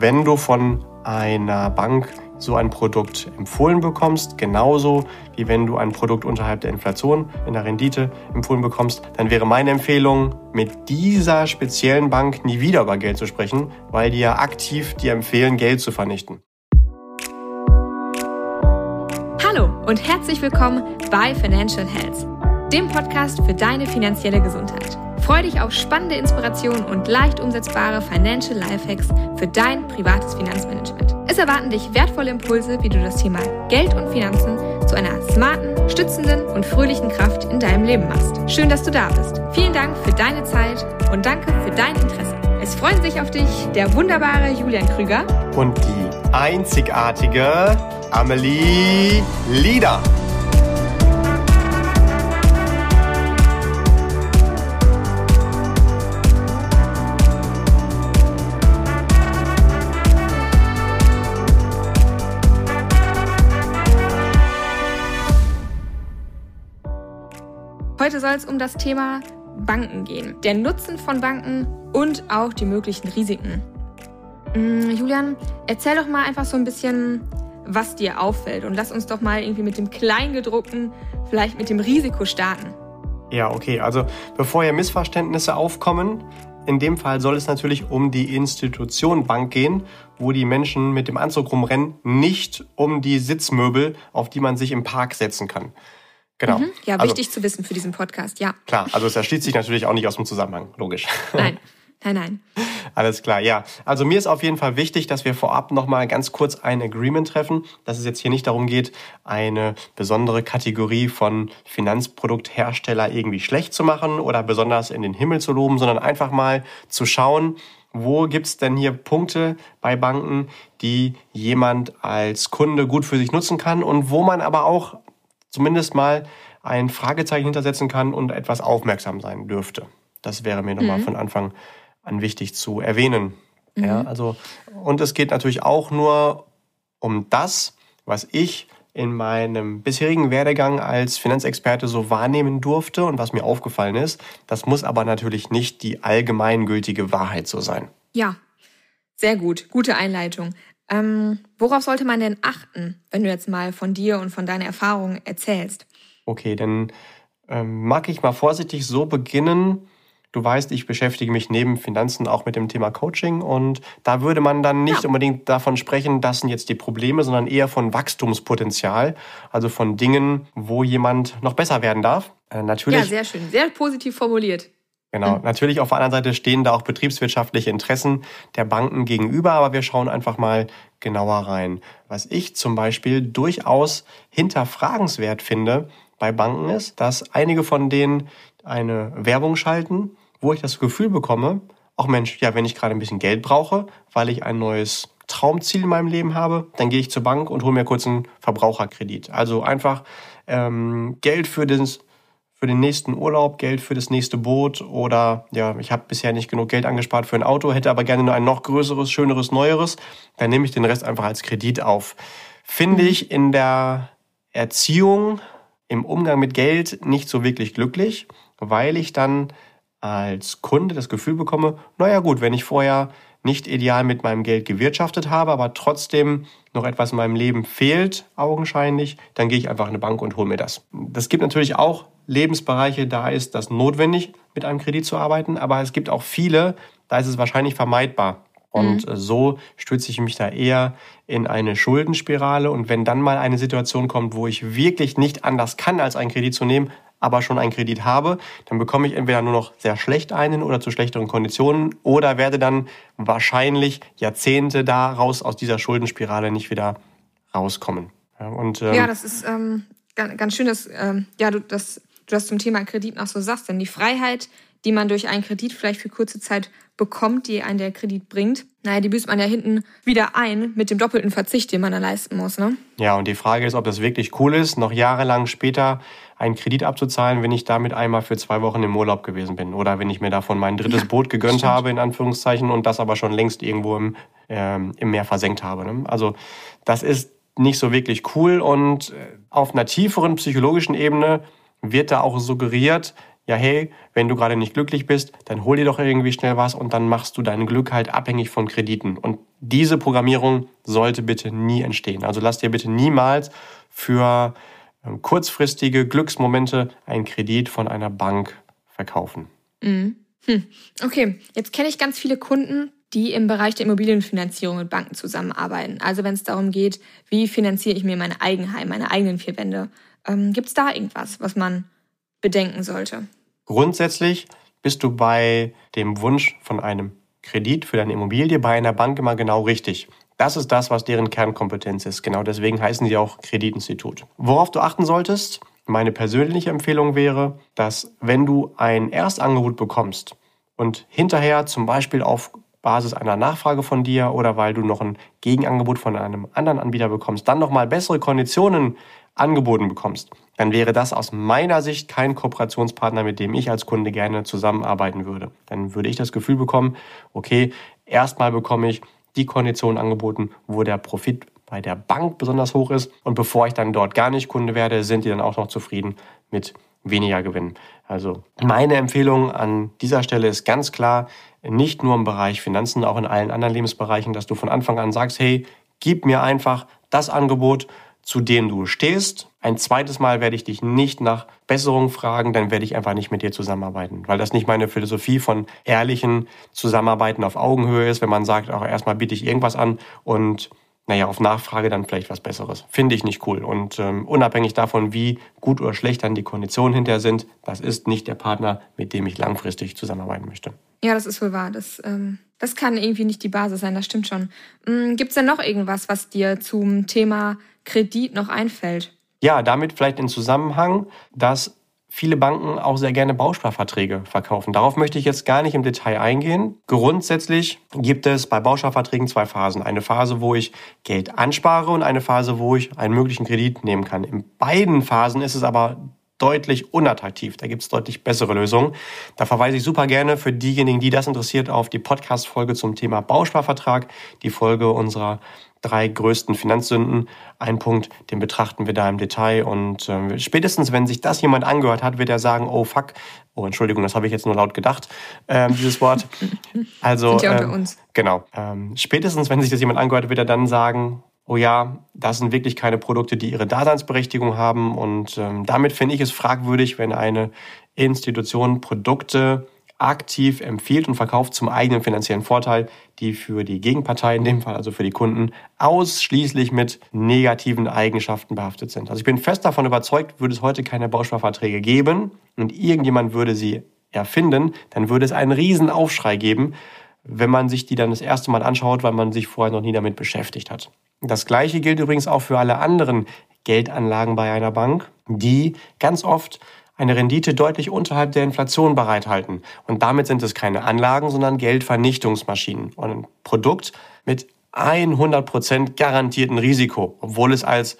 wenn du von einer Bank so ein Produkt empfohlen bekommst, genauso wie wenn du ein Produkt unterhalb der Inflation in der Rendite empfohlen bekommst, dann wäre meine Empfehlung, mit dieser speziellen Bank nie wieder über Geld zu sprechen, weil die ja aktiv dir empfehlen, Geld zu vernichten. Hallo und herzlich willkommen bei Financial Health, dem Podcast für deine finanzielle Gesundheit. Freu dich auf spannende Inspirationen und leicht umsetzbare Financial Lifehacks für dein privates Finanzmanagement. Es erwarten dich wertvolle Impulse, wie du das Thema Geld und Finanzen zu einer smarten, stützenden und fröhlichen Kraft in deinem Leben machst. Schön, dass du da bist. Vielen Dank für deine Zeit und danke für dein Interesse. Es freuen sich auf dich der wunderbare Julian Krüger und die einzigartige Amelie Lieder. Soll es um das Thema Banken gehen. Der Nutzen von Banken und auch die möglichen Risiken. Mm, Julian, erzähl doch mal einfach so ein bisschen, was dir auffällt. Und lass uns doch mal irgendwie mit dem Kleingedruckten, vielleicht mit dem Risiko starten. Ja, okay. Also bevor hier Missverständnisse aufkommen, in dem Fall soll es natürlich um die Institution Bank gehen, wo die Menschen mit dem Anzug rumrennen, nicht um die Sitzmöbel, auf die man sich im Park setzen kann. Genau. Mhm. Ja, also, wichtig zu wissen für diesen Podcast, ja. Klar, also es erschließt sich natürlich auch nicht aus dem Zusammenhang, logisch. Nein, nein, nein. Alles klar, ja. Also mir ist auf jeden Fall wichtig, dass wir vorab nochmal ganz kurz ein Agreement treffen, dass es jetzt hier nicht darum geht, eine besondere Kategorie von Finanzprodukthersteller irgendwie schlecht zu machen oder besonders in den Himmel zu loben, sondern einfach mal zu schauen, wo gibt's denn hier Punkte bei Banken, die jemand als Kunde gut für sich nutzen kann und wo man aber auch zumindest mal ein Fragezeichen hintersetzen kann und etwas aufmerksam sein dürfte. Das wäre mir nochmal mhm. von Anfang an wichtig zu erwähnen. Mhm. Ja, also, und es geht natürlich auch nur um das, was ich in meinem bisherigen Werdegang als Finanzexperte so wahrnehmen durfte und was mir aufgefallen ist. Das muss aber natürlich nicht die allgemeingültige Wahrheit so sein. Ja, sehr gut. Gute Einleitung. Ähm, worauf sollte man denn achten, wenn du jetzt mal von dir und von deiner Erfahrung erzählst? Okay, dann ähm, mag ich mal vorsichtig so beginnen. Du weißt, ich beschäftige mich neben Finanzen auch mit dem Thema Coaching und da würde man dann nicht ja. unbedingt davon sprechen, das sind jetzt die Probleme, sondern eher von Wachstumspotenzial, also von Dingen, wo jemand noch besser werden darf. Äh, natürlich. Ja, sehr schön, sehr positiv formuliert. Genau. Mhm. Natürlich auf der anderen Seite stehen da auch betriebswirtschaftliche Interessen der Banken gegenüber, aber wir schauen einfach mal genauer rein. Was ich zum Beispiel durchaus hinterfragenswert finde bei Banken ist, dass einige von denen eine Werbung schalten, wo ich das Gefühl bekomme, auch Mensch, ja, wenn ich gerade ein bisschen Geld brauche, weil ich ein neues Traumziel in meinem Leben habe, dann gehe ich zur Bank und hole mir kurz einen Verbraucherkredit. Also einfach ähm, Geld für das für den nächsten Urlaub, Geld für das nächste Boot oder ja, ich habe bisher nicht genug Geld angespart für ein Auto, hätte aber gerne nur ein noch größeres, schöneres, neueres, dann nehme ich den Rest einfach als Kredit auf. Finde ich in der Erziehung, im Umgang mit Geld nicht so wirklich glücklich, weil ich dann als Kunde das Gefühl bekomme, naja gut, wenn ich vorher nicht ideal mit meinem Geld gewirtschaftet habe, aber trotzdem noch etwas in meinem Leben fehlt, augenscheinlich, dann gehe ich einfach in eine Bank und hole mir das. Das gibt natürlich auch Lebensbereiche, da ist das notwendig, mit einem Kredit zu arbeiten, aber es gibt auch viele, da ist es wahrscheinlich vermeidbar. Und mhm. so stütze ich mich da eher in eine Schuldenspirale. Und wenn dann mal eine Situation kommt, wo ich wirklich nicht anders kann, als einen Kredit zu nehmen, aber schon einen Kredit habe, dann bekomme ich entweder nur noch sehr schlecht einen oder zu schlechteren Konditionen oder werde dann wahrscheinlich Jahrzehnte daraus aus dieser Schuldenspirale nicht wieder rauskommen. Ja, und, ähm, ja das ist ähm, ganz, ganz schön, dass ähm, ja, du das du das zum Thema Kredit noch so sagst. Denn die Freiheit, die man durch einen Kredit vielleicht für kurze Zeit bekommt, die einen der Kredit bringt, naja, die büßt man ja hinten wieder ein mit dem doppelten Verzicht, den man da leisten muss. Ne? Ja, und die Frage ist, ob das wirklich cool ist, noch jahrelang später einen Kredit abzuzahlen, wenn ich damit einmal für zwei Wochen im Urlaub gewesen bin oder wenn ich mir davon mein drittes ja, Boot gegönnt habe, in Anführungszeichen, und das aber schon längst irgendwo im, ähm, im Meer versenkt habe. Ne? Also das ist nicht so wirklich cool und äh, auf einer tieferen psychologischen Ebene wird da auch suggeriert, ja hey, wenn du gerade nicht glücklich bist, dann hol dir doch irgendwie schnell was und dann machst du dein Glück halt abhängig von Krediten. Und diese Programmierung sollte bitte nie entstehen. Also lass dir bitte niemals für ähm, kurzfristige Glücksmomente einen Kredit von einer Bank verkaufen. Mhm. Hm. Okay, jetzt kenne ich ganz viele Kunden, die im Bereich der Immobilienfinanzierung mit Banken zusammenarbeiten. Also wenn es darum geht, wie finanziere ich mir mein Eigenheim, meine eigenen vier Wände. Ähm, Gibt es da irgendwas, was man bedenken sollte? Grundsätzlich bist du bei dem Wunsch von einem Kredit für deine Immobilie bei einer Bank immer genau richtig. Das ist das, was deren Kernkompetenz ist. Genau deswegen heißen sie auch Kreditinstitut. Worauf du achten solltest, meine persönliche Empfehlung wäre, dass wenn du ein Erstangebot bekommst und hinterher zum Beispiel auf Basis einer Nachfrage von dir oder weil du noch ein Gegenangebot von einem anderen Anbieter bekommst, dann nochmal bessere Konditionen angeboten bekommst, dann wäre das aus meiner Sicht kein Kooperationspartner, mit dem ich als Kunde gerne zusammenarbeiten würde. Dann würde ich das Gefühl bekommen, okay, erstmal bekomme ich die Konditionen angeboten, wo der Profit bei der Bank besonders hoch ist. Und bevor ich dann dort gar nicht Kunde werde, sind die dann auch noch zufrieden mit weniger Gewinn. Also meine Empfehlung an dieser Stelle ist ganz klar, nicht nur im Bereich Finanzen, auch in allen anderen Lebensbereichen, dass du von Anfang an sagst, hey, gib mir einfach das Angebot, zu dem du stehst. Ein zweites Mal werde ich dich nicht nach Besserung fragen, dann werde ich einfach nicht mit dir zusammenarbeiten, weil das nicht meine Philosophie von ehrlichen Zusammenarbeiten auf Augenhöhe ist, wenn man sagt, auch erstmal biete ich irgendwas an und naja, auf Nachfrage dann vielleicht was Besseres. Finde ich nicht cool. Und ähm, unabhängig davon, wie gut oder schlecht dann die Konditionen hinterher sind, das ist nicht der Partner, mit dem ich langfristig zusammenarbeiten möchte. Ja, das ist wohl wahr. Das, ähm, das kann irgendwie nicht die Basis sein, das stimmt schon. Mhm, Gibt es denn noch irgendwas, was dir zum Thema Kredit noch einfällt? Ja, damit vielleicht in Zusammenhang, dass viele Banken auch sehr gerne Bausparverträge verkaufen. Darauf möchte ich jetzt gar nicht im Detail eingehen. Grundsätzlich gibt es bei Bausparverträgen zwei Phasen. Eine Phase, wo ich Geld anspare und eine Phase, wo ich einen möglichen Kredit nehmen kann. In beiden Phasen ist es aber deutlich unattraktiv. Da gibt es deutlich bessere Lösungen. Da verweise ich super gerne für diejenigen, die das interessiert, auf die Podcast-Folge zum Thema Bausparvertrag, die Folge unserer drei größten Finanzsünden. Ein Punkt, den betrachten wir da im Detail. Und äh, spätestens, wenn sich das jemand angehört hat, wird er sagen, oh fuck, oh Entschuldigung, das habe ich jetzt nur laut gedacht, ähm, dieses Wort. Also, Sind ja unter ähm, uns. genau. Ähm, spätestens, wenn sich das jemand angehört, wird er dann sagen, oh ja, das sind wirklich keine Produkte, die ihre Daseinsberechtigung haben. Und ähm, damit finde ich es fragwürdig, wenn eine Institution Produkte aktiv empfiehlt und verkauft zum eigenen finanziellen Vorteil, die für die Gegenpartei, in dem Fall also für die Kunden, ausschließlich mit negativen Eigenschaften behaftet sind. Also ich bin fest davon überzeugt, würde es heute keine Bausparverträge geben und irgendjemand würde sie erfinden, dann würde es einen riesen Aufschrei geben, wenn man sich die dann das erste Mal anschaut, weil man sich vorher noch nie damit beschäftigt hat. Das gleiche gilt übrigens auch für alle anderen Geldanlagen bei einer Bank, die ganz oft eine Rendite deutlich unterhalb der Inflation bereithalten. Und damit sind es keine Anlagen, sondern Geldvernichtungsmaschinen. Und ein Produkt mit 100% garantierten Risiko, obwohl es als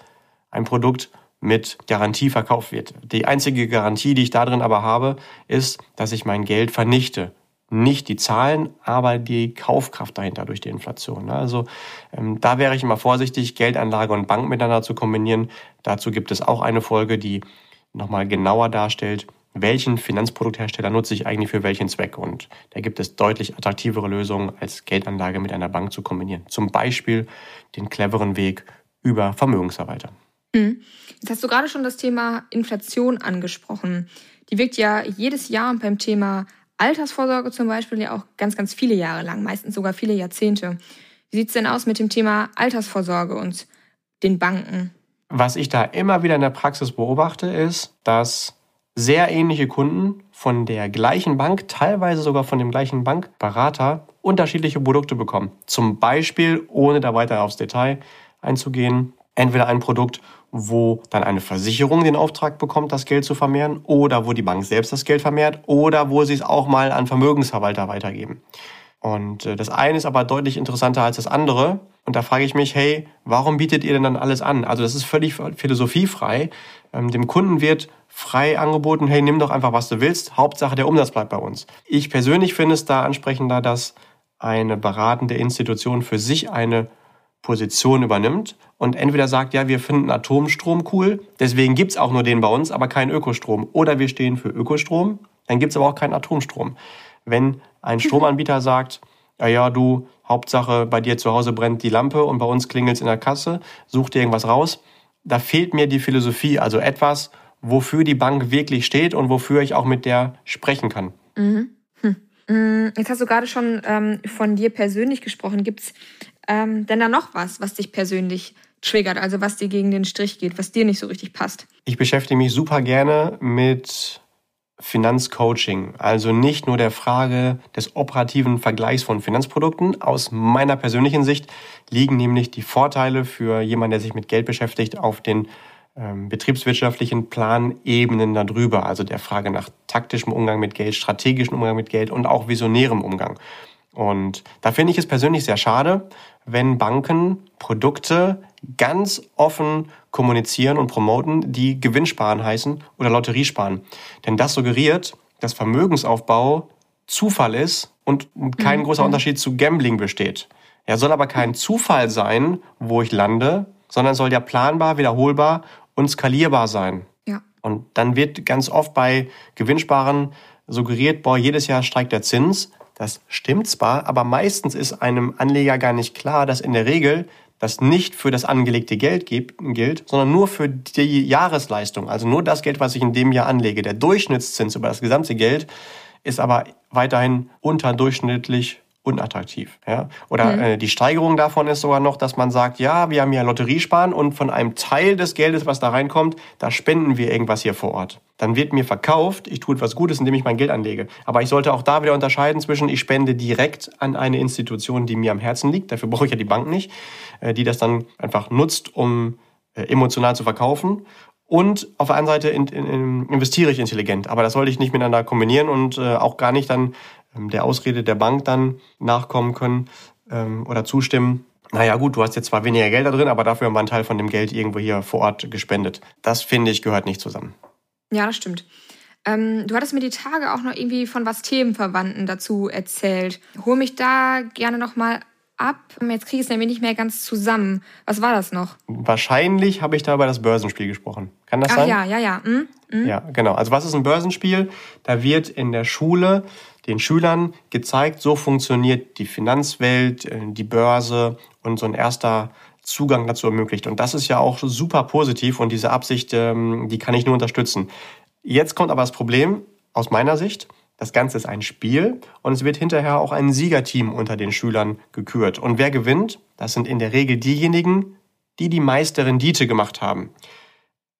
ein Produkt mit Garantie verkauft wird. Die einzige Garantie, die ich da drin aber habe, ist, dass ich mein Geld vernichte. Nicht die Zahlen, aber die Kaufkraft dahinter durch die Inflation. Also ähm, da wäre ich immer vorsichtig, Geldanlage und Bank miteinander zu kombinieren. Dazu gibt es auch eine Folge, die nochmal genauer darstellt, welchen Finanzprodukthersteller nutze ich eigentlich für welchen Zweck. Und da gibt es deutlich attraktivere Lösungen, als Geldanlage mit einer Bank zu kombinieren. Zum Beispiel den cleveren Weg über Vermögensverwalter. Mhm. Jetzt hast du gerade schon das Thema Inflation angesprochen. Die wirkt ja jedes Jahr beim Thema Altersvorsorge zum Beispiel ja auch ganz, ganz viele Jahre lang, meistens sogar viele Jahrzehnte. Wie sieht es denn aus mit dem Thema Altersvorsorge und den Banken? Was ich da immer wieder in der Praxis beobachte, ist, dass sehr ähnliche Kunden von der gleichen Bank, teilweise sogar von dem gleichen Bankberater, unterschiedliche Produkte bekommen. Zum Beispiel, ohne da weiter aufs Detail einzugehen, entweder ein Produkt, wo dann eine Versicherung den Auftrag bekommt, das Geld zu vermehren, oder wo die Bank selbst das Geld vermehrt, oder wo sie es auch mal an Vermögensverwalter weitergeben. Und äh, das eine ist aber deutlich interessanter als das andere. Und da frage ich mich, hey, warum bietet ihr denn dann alles an? Also das ist völlig philosophiefrei. Ähm, dem Kunden wird frei angeboten, hey, nimm doch einfach, was du willst. Hauptsache, der Umsatz bleibt bei uns. Ich persönlich finde es da ansprechender, dass eine beratende Institution für sich eine Position übernimmt und entweder sagt, ja, wir finden Atomstrom cool, deswegen gibt's auch nur den bei uns, aber keinen Ökostrom. Oder wir stehen für Ökostrom, dann gibt es aber auch keinen Atomstrom. Wenn ein Stromanbieter sagt, ja, ja, du, Hauptsache bei dir zu Hause brennt die Lampe und bei uns klingelt es in der Kasse, such dir irgendwas raus, da fehlt mir die Philosophie, also etwas, wofür die Bank wirklich steht und wofür ich auch mit der sprechen kann. Mhm. Hm. Mm, jetzt hast du gerade schon ähm, von dir persönlich gesprochen. Gibt es ähm, denn da noch was, was dich persönlich triggert, also was dir gegen den Strich geht, was dir nicht so richtig passt? Ich beschäftige mich super gerne mit Finanzcoaching, also nicht nur der Frage des operativen Vergleichs von Finanzprodukten. Aus meiner persönlichen Sicht liegen nämlich die Vorteile für jemanden, der sich mit Geld beschäftigt, auf den ähm, betriebswirtschaftlichen Planebenen darüber, also der Frage nach taktischem Umgang mit Geld, strategischem Umgang mit Geld und auch visionärem Umgang. Und da finde ich es persönlich sehr schade, wenn Banken Produkte ganz offen kommunizieren und promoten, die Gewinnsparen heißen oder Lotteriesparen. Denn das suggeriert, dass Vermögensaufbau Zufall ist und kein mhm. großer Unterschied zu Gambling besteht. Er soll aber kein Zufall sein, wo ich lande, sondern soll ja planbar, wiederholbar und skalierbar sein. Ja. Und dann wird ganz oft bei Gewinnsparen suggeriert, boah, jedes Jahr steigt der Zins. Das stimmt zwar, aber meistens ist einem Anleger gar nicht klar, dass in der Regel das nicht für das angelegte Geld gilt, sondern nur für die Jahresleistung. Also nur das Geld, was ich in dem Jahr anlege. Der Durchschnittszins über das gesamte Geld ist aber weiterhin unterdurchschnittlich unattraktiv. Ja? Oder mhm. äh, die Steigerung davon ist sogar noch, dass man sagt, ja, wir haben ja Lotteriesparen und von einem Teil des Geldes, was da reinkommt, da spenden wir irgendwas hier vor Ort. Dann wird mir verkauft, ich tue etwas Gutes, indem ich mein Geld anlege. Aber ich sollte auch da wieder unterscheiden zwischen, ich spende direkt an eine Institution, die mir am Herzen liegt, dafür brauche ich ja die Bank nicht, äh, die das dann einfach nutzt, um äh, emotional zu verkaufen. Und auf der anderen Seite in, in, in investiere ich intelligent. Aber das sollte ich nicht miteinander kombinieren und äh, auch gar nicht dann der Ausrede der Bank dann nachkommen können ähm, oder zustimmen. Naja gut, du hast jetzt zwar weniger Geld da drin, aber dafür haben wir einen Teil von dem Geld irgendwo hier vor Ort gespendet. Das finde ich gehört nicht zusammen. Ja, das stimmt. Ähm, du hattest mir die Tage auch noch irgendwie von was Themenverwandten dazu erzählt. Hol mich da gerne nochmal ab. Jetzt kriege ich es nämlich nicht mehr ganz zusammen. Was war das noch? Wahrscheinlich habe ich da über das Börsenspiel gesprochen. Kann das Ach, sein? Ja, ja, ja. Hm? Hm? Ja, genau. Also was ist ein Börsenspiel? Da wird in der Schule den Schülern gezeigt, so funktioniert die Finanzwelt, äh, die Börse und so ein erster Zugang dazu ermöglicht. Und das ist ja auch super positiv und diese Absicht, ähm, die kann ich nur unterstützen. Jetzt kommt aber das Problem aus meiner Sicht. Das Ganze ist ein Spiel und es wird hinterher auch ein Siegerteam unter den Schülern gekürt. Und wer gewinnt? Das sind in der Regel diejenigen, die die meiste Rendite gemacht haben.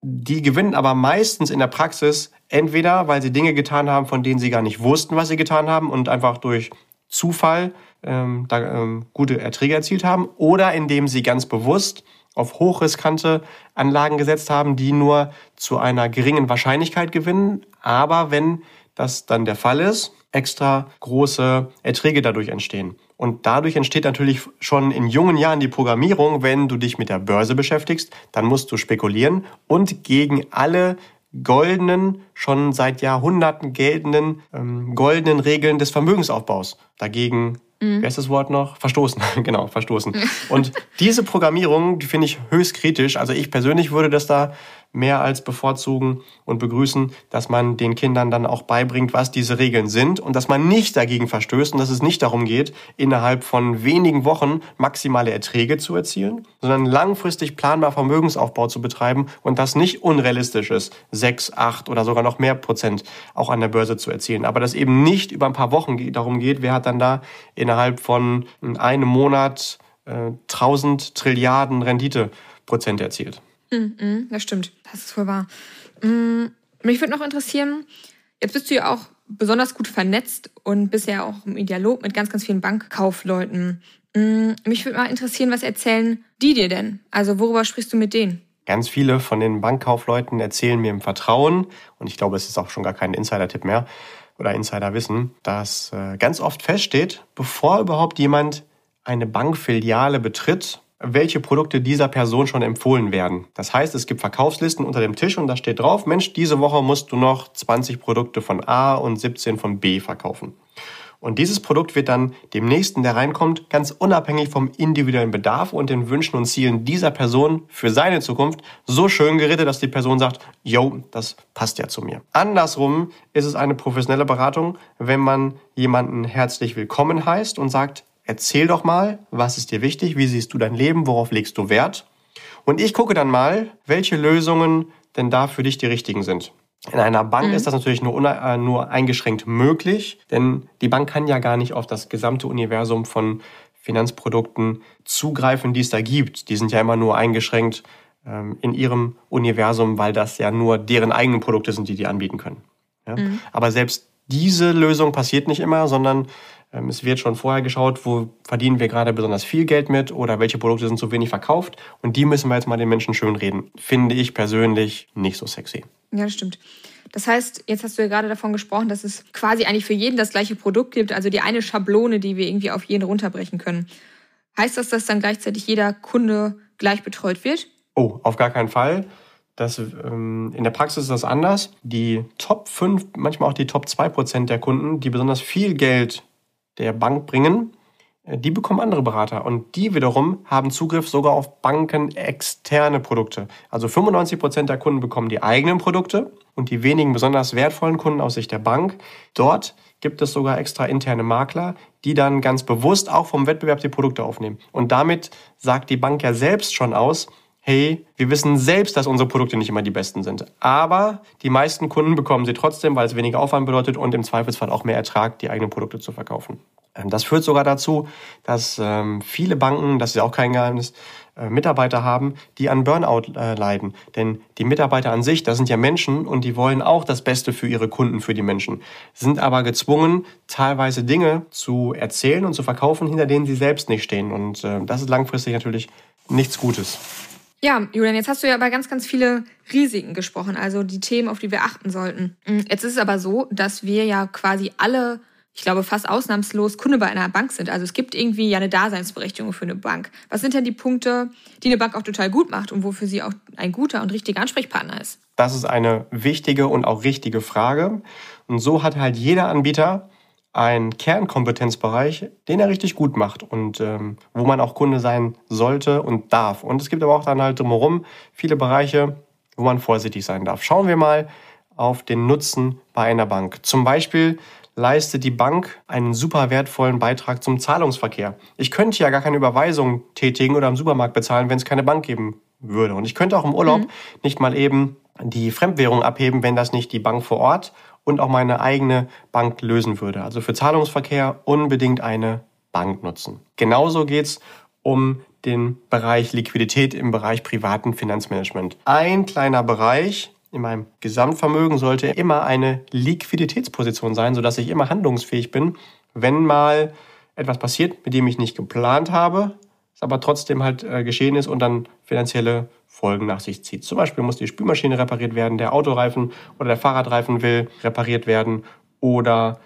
Die gewinnen aber meistens in der Praxis entweder, weil sie Dinge getan haben, von denen sie gar nicht wussten, was sie getan haben und einfach durch Zufall ähm, da, ähm, gute Erträge erzielt haben, oder indem sie ganz bewusst auf hochriskante Anlagen gesetzt haben, die nur zu einer geringen Wahrscheinlichkeit gewinnen, aber wenn das dann der Fall ist, extra große Erträge dadurch entstehen. Und dadurch entsteht natürlich schon in jungen Jahren die Programmierung, wenn du dich mit der Börse beschäftigst, dann musst du spekulieren und gegen alle goldenen, schon seit Jahrhunderten geltenden ähm, goldenen Regeln des Vermögensaufbaus. Dagegen, mhm. wer ist das Wort noch? Verstoßen, genau, verstoßen. und diese Programmierung, die finde ich höchst kritisch. Also ich persönlich würde das da mehr als bevorzugen und begrüßen, dass man den Kindern dann auch beibringt, was diese Regeln sind und dass man nicht dagegen verstößt und dass es nicht darum geht, innerhalb von wenigen Wochen maximale Erträge zu erzielen, sondern langfristig planbar Vermögensaufbau zu betreiben und das nicht unrealistisch ist, sechs, acht oder sogar noch mehr Prozent auch an der Börse zu erzielen. Aber dass eben nicht über ein paar Wochen darum geht, wer hat dann da innerhalb von einem Monat äh, 1000 Trilliarden Renditeprozent erzielt. Mm, das stimmt, das ist wohl wahr. Mm, mich würde noch interessieren, jetzt bist du ja auch besonders gut vernetzt und bist ja auch im Dialog mit ganz, ganz vielen Bankkaufleuten. Mm, mich würde mal interessieren, was erzählen die dir denn? Also worüber sprichst du mit denen? Ganz viele von den Bankkaufleuten erzählen mir im Vertrauen, und ich glaube, es ist auch schon gar kein Insider-Tipp mehr oder Insider-Wissen, dass äh, ganz oft feststeht, bevor überhaupt jemand eine Bankfiliale betritt welche Produkte dieser Person schon empfohlen werden. Das heißt, es gibt Verkaufslisten unter dem Tisch und da steht drauf, Mensch, diese Woche musst du noch 20 Produkte von A und 17 von B verkaufen. Und dieses Produkt wird dann dem Nächsten, der reinkommt, ganz unabhängig vom individuellen Bedarf und den Wünschen und Zielen dieser Person für seine Zukunft so schön gerettet, dass die Person sagt, yo, das passt ja zu mir. Andersrum ist es eine professionelle Beratung, wenn man jemanden herzlich willkommen heißt und sagt, erzähl doch mal, was ist dir wichtig, wie siehst du dein Leben, worauf legst du Wert? Und ich gucke dann mal, welche Lösungen denn da für dich die richtigen sind. In einer Bank mhm. ist das natürlich nur, äh, nur eingeschränkt möglich, denn die Bank kann ja gar nicht auf das gesamte Universum von Finanzprodukten zugreifen, die es da gibt. Die sind ja immer nur eingeschränkt ähm, in ihrem Universum, weil das ja nur deren eigenen Produkte sind, die die anbieten können. Ja? Mhm. Aber selbst diese Lösung passiert nicht immer, sondern es wird schon vorher geschaut, wo verdienen wir gerade besonders viel Geld mit oder welche Produkte sind zu wenig verkauft. Und die müssen wir jetzt mal den Menschen schönreden. Finde ich persönlich nicht so sexy. Ja, das stimmt. Das heißt, jetzt hast du ja gerade davon gesprochen, dass es quasi eigentlich für jeden das gleiche Produkt gibt, also die eine Schablone, die wir irgendwie auf jeden runterbrechen können. Heißt das, dass dann gleichzeitig jeder Kunde gleich betreut wird? Oh, auf gar keinen Fall. Das, ähm, in der Praxis ist das anders. Die Top 5, manchmal auch die Top 2 Prozent der Kunden, die besonders viel Geld der Bank bringen, äh, die bekommen andere Berater und die wiederum haben Zugriff sogar auf bankenexterne Produkte. Also 95 Prozent der Kunden bekommen die eigenen Produkte und die wenigen besonders wertvollen Kunden aus Sicht der Bank. Dort gibt es sogar extra interne Makler, die dann ganz bewusst auch vom Wettbewerb die Produkte aufnehmen. Und damit sagt die Bank ja selbst schon aus, hey, wir wissen selbst, dass unsere Produkte nicht immer die besten sind. Aber die meisten Kunden bekommen sie trotzdem, weil es weniger Aufwand bedeutet und im Zweifelsfall auch mehr Ertrag, die eigenen Produkte zu verkaufen. Ähm, das führt sogar dazu, dass ähm, viele Banken, das ist ja auch kein Geheimnis, äh, Mitarbeiter haben, die an Burnout äh, leiden. Denn die Mitarbeiter an sich, das sind ja Menschen und die wollen auch das Beste für ihre Kunden, für die Menschen, sind aber gezwungen, teilweise Dinge zu erzählen und zu verkaufen, hinter denen sie selbst nicht stehen. Und äh, das ist langfristig natürlich nichts Gutes. Ja, Julian, jetzt hast du ja über ganz, ganz viele Risiken gesprochen, also die Themen, auf die wir achten sollten. Jetzt ist es aber so, dass wir ja quasi alle ich glaube, fast ausnahmslos Kunde bei einer Bank sind. Also es gibt irgendwie ja eine Daseinsberechtigung für eine Bank. Was sind denn die Punkte, die eine Bank auch total gut macht und wofür sie auch ein guter und richtiger Ansprechpartner ist? Das ist eine wichtige und auch richtige Frage. Und so hat halt jeder Anbieter einen Kernkompetenzbereich, den er richtig gut macht und ähm, wo man auch Kunde sein sollte und darf. Und es gibt aber auch dann halt drumherum viele Bereiche, wo man vorsichtig sein darf. Schauen wir mal auf den Nutzen bei einer Bank. Zum Beispiel leistet die Bank einen super wertvollen Beitrag zum Zahlungsverkehr. Ich könnte ja gar keine Überweisung tätigen oder im Supermarkt bezahlen, wenn es keine Bank geben würde. Und ich könnte auch im Urlaub mhm. nicht mal eben die Fremdwährung abheben, wenn das nicht die Bank vor Ort und auch meine eigene Bank lösen würde. Also für Zahlungsverkehr unbedingt eine Bank nutzen. Genauso geht's um den Bereich Liquidität im Bereich privaten Finanzmanagement. Ein kleiner Bereich, in meinem Gesamtvermögen sollte immer eine Liquiditätsposition sein, sodass ich immer handlungsfähig bin, wenn mal etwas passiert, mit dem ich nicht geplant habe, aber trotzdem halt äh, geschehen ist und dann finanzielle Folgen nach sich zieht. Zum Beispiel muss die Spülmaschine repariert werden, der Autoreifen oder der Fahrradreifen will repariert werden oder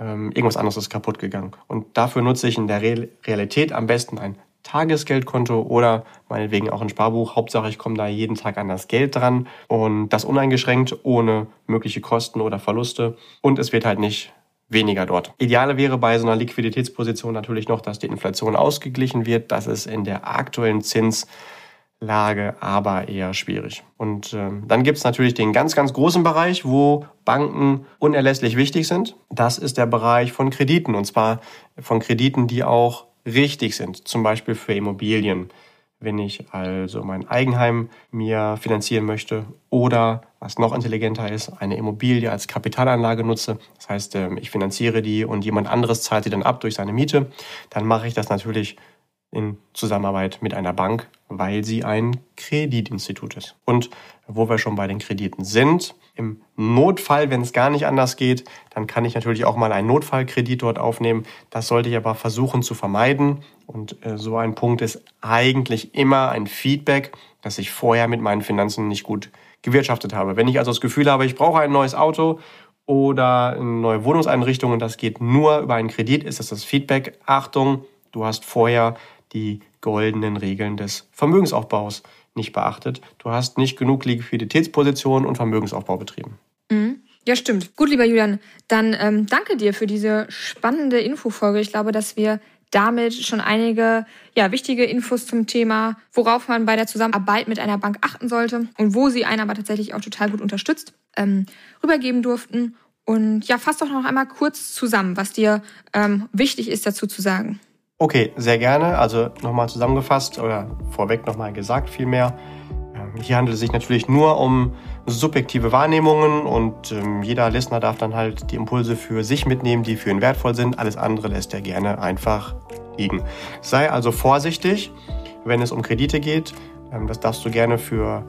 ähm, irgendwas anderes ist kaputt gegangen. Und dafür nutze ich in der Realität am besten ein Tagesgeldkonto oder meinetwegen auch ein Sparbuch. Hauptsache, ich komme da jeden Tag an das Geld dran und das uneingeschränkt, ohne mögliche Kosten oder Verluste. Und es wird halt nicht weniger dort. Ideale wäre bei so einer Liquiditätsposition natürlich noch, dass die Inflation ausgeglichen wird. Das ist in der aktuellen Zinslage aber eher schwierig. Und äh, dann gibt es natürlich den ganz, ganz großen Bereich, wo Banken unerlässlich wichtig sind. Das ist der Bereich von Krediten. Und zwar von Krediten, die auch richtig sind, zum Beispiel für Immobilien. Wenn ich also mein Eigenheim mir finanzieren möchte oder, was noch intelligenter ist, eine Immobilie als Kapitalanlage nutze, das heißt, ähm, ich finanziere die und jemand anderes zahlt sie dann ab durch seine Miete, dann mache ich das natürlich in Zusammenarbeit mit einer Bank, weil sie ein Kreditinstitut ist. Und wo wir schon bei den Krediten sind, im Notfall, wenn es gar nicht anders geht, dann kann ich natürlich auch mal einen Notfallkredit dort aufnehmen. Das sollte ich aber versuchen zu vermeiden. Und äh, so ein Punkt ist eigentlich immer ein Feedback, dass ich vorher mit meinen Finanzen nicht gut gewirtschaftet habe. Wenn ich also das Gefühl habe, ich brauche ein neues Auto oder eine neue Wohnungseinrichtung und das geht nur über einen Kredit, ist das das Feedback. Achtung, du hast vorher die goldenen Regeln des Vermögensaufbaus nicht beachtet. Du hast nicht genug Liquiditätspositionen und Vermögensaufbau betrieben. Mhm. Ja, stimmt. Gut, lieber Julian, dann ähm, danke dir für diese spannende Infofolge. Ich glaube, dass wir damit schon einige ja, wichtige Infos zum Thema, worauf man bei der Zusammenarbeit mit einer Bank achten sollte und wo sie einen aber tatsächlich auch total gut unterstützt, ähm, rübergeben durften. Und ja, fass doch noch einmal kurz zusammen, was dir ähm, wichtig ist dazu zu sagen. Okay, sehr gerne. Also nochmal zusammengefasst oder vorweg nochmal gesagt vielmehr. Ähm, hier handelt es sich natürlich nur um subjektive Wahrnehmungen und ähm, jeder Listener darf dann halt die Impulse für sich mitnehmen, die für ihn wertvoll sind. Alles andere lässt er gerne einfach liegen. Sei also vorsichtig, wenn es um Kredite geht. Ähm, das darfst du gerne für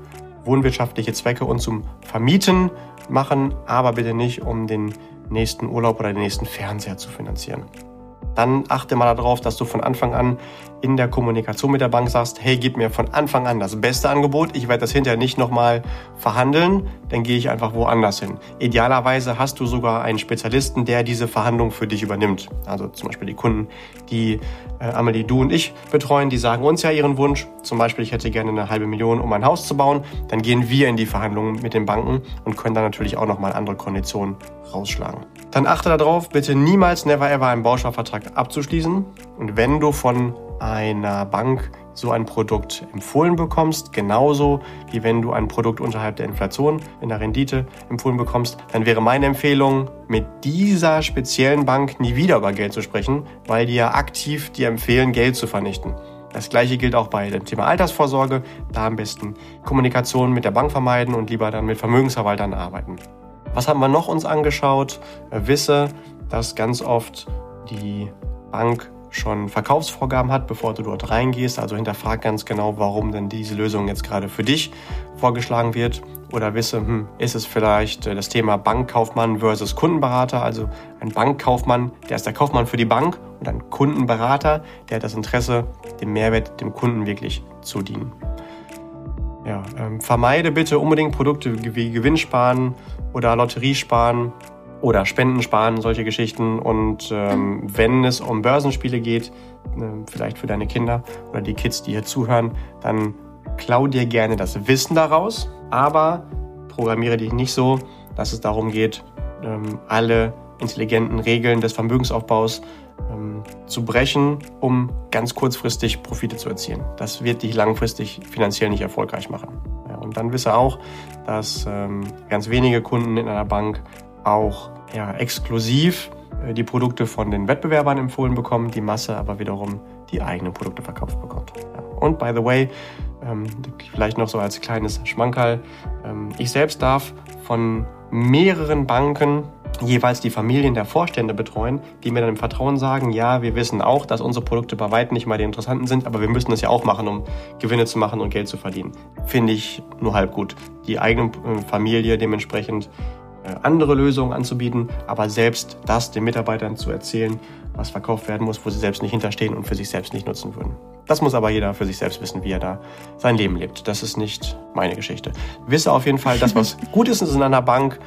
wohnwirtschaftliche Zwecke und zum Vermieten machen, aber bitte nicht, um den nächsten Urlaub oder den nächsten Fernseher zu finanzieren dann achte mal darauf, dass du von Anfang an in der Kommunikation mit der Bank sagst, hey, gib mir von Anfang an das beste Angebot. Ich werde das hinterher nicht nochmal verhandeln, dann gehe ich einfach woanders hin. Idealerweise hast du sogar einen Spezialisten, der diese Verhandlung für dich übernimmt. Also zum Beispiel die Kunden, die äh, Amelie, du und ich betreuen, die sagen uns ja ihren Wunsch. Zum Beispiel, ich hätte gerne eine halbe Million, um ein Haus zu bauen. Dann gehen wir in die Verhandlungen mit den Banken und können dann natürlich auch nochmal andere Konditionen rausschlagen. Dann achte darauf, bitte niemals, never ever einen Bausparvertrag abzuschließen. Und wenn du von einer Bank so ein Produkt empfohlen bekommst, genauso wie wenn du ein Produkt unterhalb der Inflation in der Rendite empfohlen bekommst, dann wäre meine Empfehlung, mit dieser speziellen Bank nie wieder über Geld zu sprechen, weil die ja aktiv dir empfehlen, Geld zu vernichten. Das gleiche gilt auch bei dem Thema Altersvorsorge. Da am besten Kommunikation mit der Bank vermeiden und lieber dann mit Vermögensverwaltern arbeiten. Was haben wir noch uns angeschaut? Äh, wisse, dass ganz oft die Bank schon Verkaufsvorgaben hat, bevor du dort reingehst. Also hinterfrag ganz genau, warum denn diese Lösung jetzt gerade für dich vorgeschlagen wird. Oder wisse, hm, ist es vielleicht äh, das Thema Bankkaufmann versus Kundenberater? Also ein Bankkaufmann, der ist der Kaufmann für die Bank und ein Kundenberater, der hat das Interesse, dem Mehrwert dem Kunden wirklich zu dienen. Ja, ähm, vermeide bitte unbedingt Produkte wie Gewinnsparen oder Lotteriesparen oder Spendensparen, solche Geschichten. Und ähm, wenn es um Börsenspiele geht, äh, vielleicht für deine Kinder oder die Kids, die hier zuhören, dann klau dir gerne das Wissen daraus, aber programmiere dich nicht so, dass es darum geht, ähm, alle intelligenten Regeln des Vermögensaufbaus ähm, zu brechen, um ganz kurzfristig Profite zu erzielen. Das wird dich langfristig finanziell nicht erfolgreich machen. Ja, und dann wisse auch, dass ähm, ganz wenige Kunden in einer Bank auch ja, exklusiv äh, die Produkte von den Wettbewerbern empfohlen bekommen, die Masse aber wiederum die eigenen Produkte verkauft bekommt. Und by the way, ähm, vielleicht noch so als kleines Schmankerl, ähm, ich selbst darf von mehreren Banken jeweils die Familien der Vorstände betreuen, die mir dann im Vertrauen sagen, ja, wir wissen auch, dass unsere Produkte bei weitem nicht mal die interessanten sind, aber wir müssen das ja auch machen, um Gewinne zu machen und Geld zu verdienen. Finde ich nur halb gut. Die eigene äh, Familie dementsprechend andere Lösungen anzubieten, aber selbst das den Mitarbeitern zu erzählen, was verkauft werden muss, wo sie selbst nicht hinterstehen und für sich selbst nicht nutzen würden. Das muss aber jeder für sich selbst wissen, wie er da sein Leben lebt. Das ist nicht meine Geschichte. Wisse auf jeden Fall, dass was gut ist, ist in einer Bank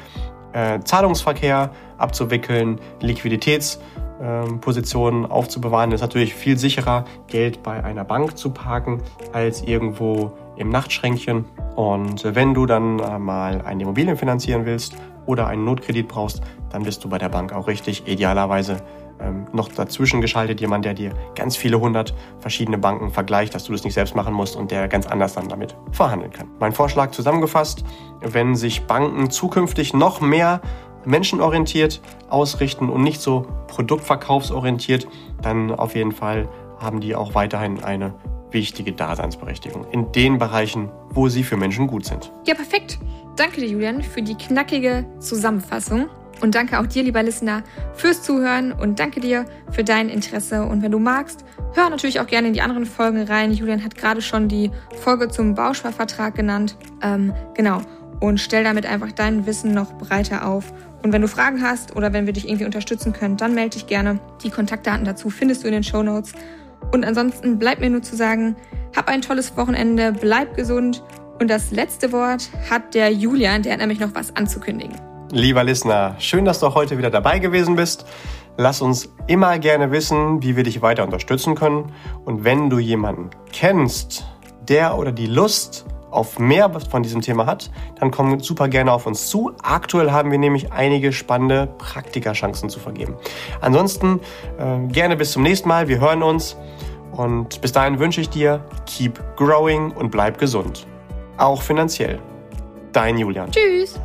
äh, Zahlungsverkehr abzuwickeln, Liquiditätspositionen äh, aufzubewahren. Das ist natürlich viel sicherer, Geld bei einer Bank zu parken, als irgendwo im Nachtschränkchen. Und wenn du dann äh, mal eine Immobilien finanzieren willst oder einen Notkredit brauchst, dann bist du bei der Bank auch richtig. Idealerweise ähm, noch dazwischen geschaltet jemand, der dir ganz viele hundert verschiedene Banken vergleicht, dass du das nicht selbst machen musst und der ganz anders dann damit verhandeln kann. Mein Vorschlag zusammengefasst, wenn sich Banken zukünftig noch mehr menschenorientiert ausrichten und nicht so produktverkaufsorientiert, dann auf jeden Fall haben die auch weiterhin eine wichtige Daseinsberechtigung in den Bereichen, wo sie für Menschen gut sind. Ja, perfekt. Danke dir, Julian, für die knackige Zusammenfassung. Und danke auch dir, lieber Listener, fürs Zuhören und danke dir für dein Interesse. Und wenn du magst, hör natürlich auch gerne in die anderen Folgen rein. Julian hat gerade schon die Folge zum Bausparvertrag genannt. Ähm, genau. Und stell damit einfach dein Wissen noch breiter auf. Und wenn du Fragen hast oder wenn wir dich irgendwie unterstützen können, dann melde dich gerne. Die Kontaktdaten dazu findest du in den Show Notes. Und ansonsten bleibt mir nur zu sagen, hab ein tolles Wochenende, bleib gesund. Und das letzte Wort hat der Julian, der hat nämlich noch was anzukündigen. Lieber Listener, schön, dass du heute wieder dabei gewesen bist. Lass uns immer gerne wissen, wie wir dich weiter unterstützen können. Und wenn du jemanden kennst, der oder die Lust auf mehr von diesem Thema hat, dann kommt super gerne auf uns zu. Aktuell haben wir nämlich einige spannende Praktikachancen zu vergeben. Ansonsten äh, gerne bis zum nächsten Mal. Wir hören uns. Und bis dahin wünsche ich dir, keep growing und bleib gesund. Auch finanziell. Dein Julian. Tschüss.